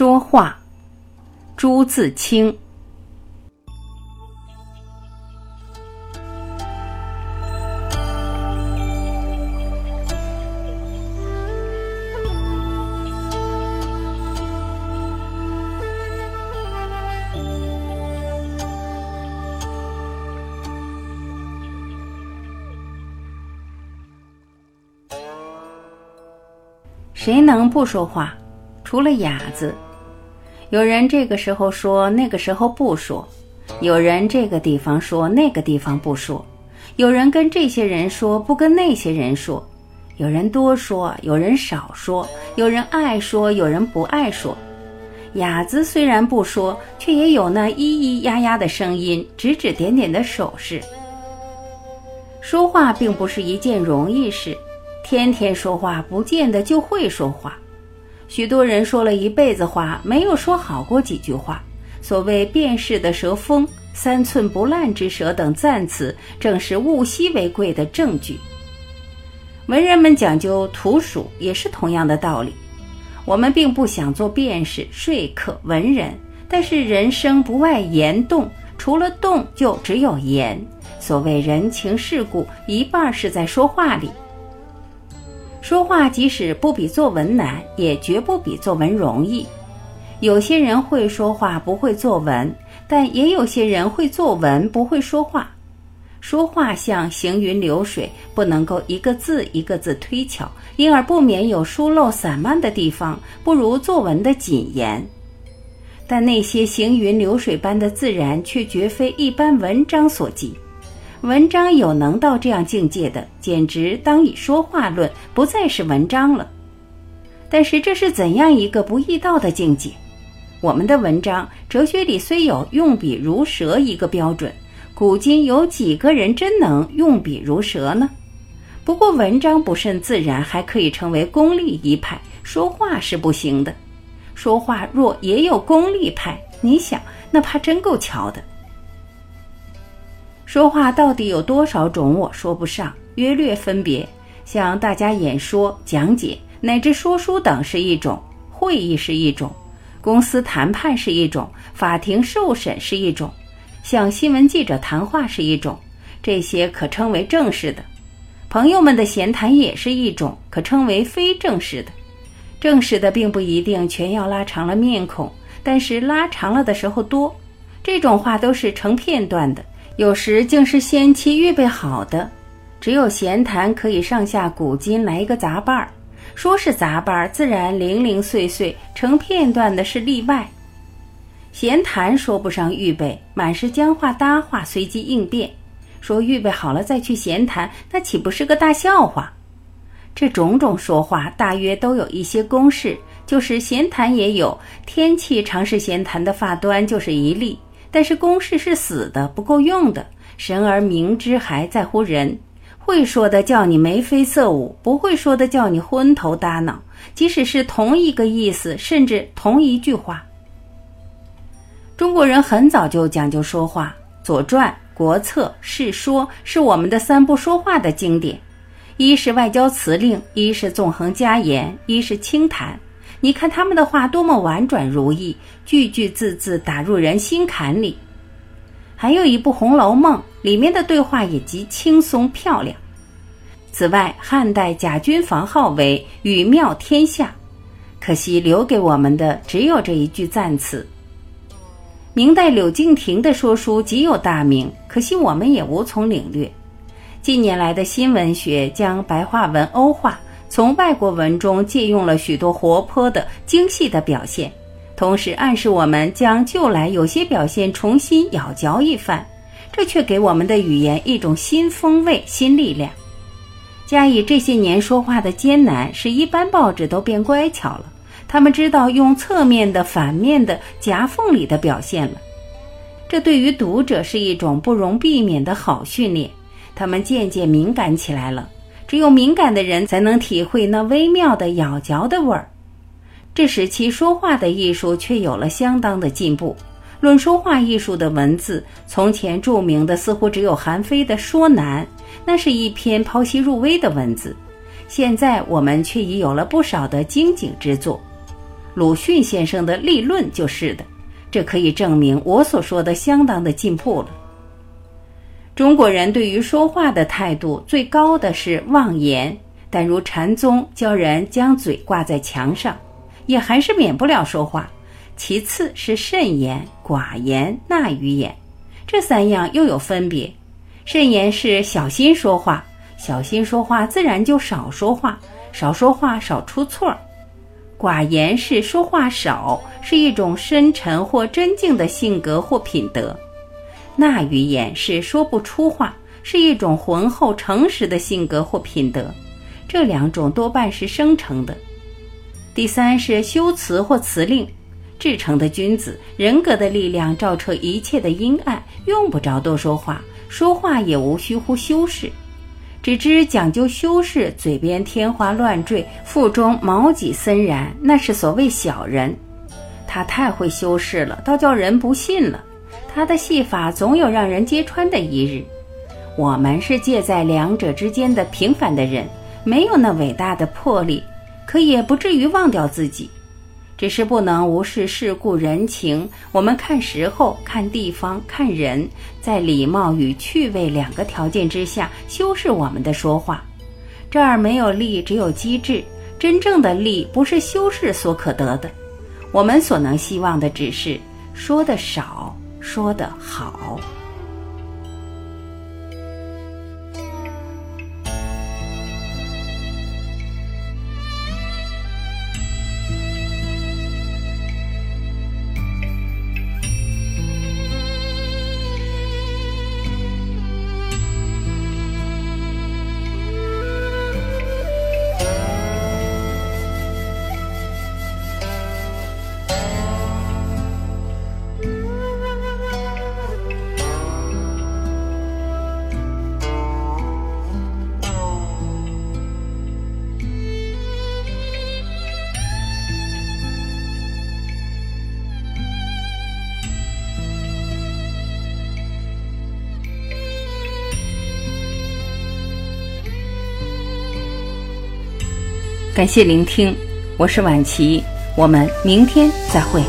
说话，朱自清。谁能不说话？除了哑子，有人这个时候说，那个时候不说；有人这个地方说，那个地方不说；有人跟这些人说，不跟那些人说；有人多说，有人少说；有人爱说，有人不爱说。哑子虽然不说，却也有那咿咿呀呀的声音，指指点点的手势。说话并不是一件容易事，天天说话不见得就会说话。许多人说了一辈子话，没有说好过几句话。所谓“辨识的舌锋”“三寸不烂之舌”等赞词，正是物稀为贵的证据。文人们讲究图属，也是同样的道理。我们并不想做辩士、说客、文人，但是人生不外言动，除了动就只有言。所谓人情世故，一半是在说话里。说话即使不比作文难，也绝不比作文容易。有些人会说话，不会作文；但也有些人会作文，不会说话。说话像行云流水，不能够一个字一个字推敲，因而不免有疏漏散漫的地方，不如作文的谨严。但那些行云流水般的自然，却绝非一般文章所及。文章有能到这样境界的，简直当以说话论，不再是文章了。但是这是怎样一个不易到的境界？我们的文章哲学里虽有用笔如蛇一个标准，古今有几个人真能用笔如蛇呢？不过文章不甚自然，还可以成为功利一派，说话是不行的。说话若也有功利派，你想那怕真够巧的。说话到底有多少种？我说不上，约略分别。向大家演说、讲解乃至说书等是一种，会议是一种，公司谈判是一种，法庭受审是一种，向新闻记者谈话是一种，这些可称为正式的。朋友们的闲谈也是一种，可称为非正式的。正式的并不一定全要拉长了面孔，但是拉长了的时候多。这种话都是成片段的。有时竟是先期预备好的，只有闲谈可以上下古今来一个杂伴儿。说是杂伴儿，自然零零碎碎成片段的是例外。闲谈说不上预备，满是僵话搭话，随机应变。说预备好了再去闲谈，那岂不是个大笑话？这种种说话，大约都有一些公式，就是闲谈也有天气，常是闲谈的发端，就是一例。但是公式是死的，不够用的。神而明之，还在乎人。会说的叫你眉飞色舞，不会说的叫你昏头大脑。即使是同一个意思，甚至同一句话，中国人很早就讲究说话，《左传》《国策》《世说》是我们的三不说话的经典。一是外交辞令，一是纵横家言，一是清谈。你看他们的话多么婉转如意，句句字字打入人心坎里。还有一部《红楼梦》，里面的对话也极轻松漂亮。此外，汉代贾君房号为“语妙天下”，可惜留给我们的只有这一句赞词。明代柳敬亭的说书极有大名，可惜我们也无从领略。近年来的新文学将白话文欧化。从外国文中借用了许多活泼的、精细的表现，同时暗示我们将旧来有些表现重新咬嚼一番，这却给我们的语言一种新风味、新力量。加以这些年说话的艰难，使一般报纸都变乖巧了，他们知道用侧面的、反面的、夹缝里的表现了。这对于读者是一种不容避免的好训练，他们渐渐敏感起来了。只有敏感的人才能体会那微妙的咬嚼的味儿，这使其说话的艺术却有了相当的进步。论说话艺术的文字，从前著名的似乎只有韩非的《说难》，那是一篇剖析入微的文字。现在我们却已有了不少的精景之作。鲁迅先生的立论就是的，这可以证明我所说的相当的进步了。中国人对于说话的态度最高的是妄言，但如禅宗教人将嘴挂在墙上，也还是免不了说话。其次是慎言、寡言、纳语言，这三样又有分别。慎言是小心说话，小心说话自然就少说话，少说话少出错。寡言是说话少，是一种深沉或真静的性格或品德。那语言是说不出话，是一种浑厚诚实的性格或品德，这两种多半是生成的。第三是修辞或辞令，至诚的君子人格的力量照彻一切的阴暗，用不着多说话，说话也无需乎修饰，只知讲究修饰，嘴边天花乱坠，腹中毛戟森然，那是所谓小人。他太会修饰了，倒叫人不信了。他的戏法总有让人揭穿的一日，我们是介在两者之间的平凡的人，没有那伟大的魄力，可也不至于忘掉自己，只是不能无视世故人情。我们看时候、看地方、看人，在礼貌与趣味两个条件之下修饰我们的说话。这儿没有力，只有机智。真正的力不是修饰所可得的，我们所能希望的只是说的少。说的好。感谢聆听，我是晚琪，我们明天再会。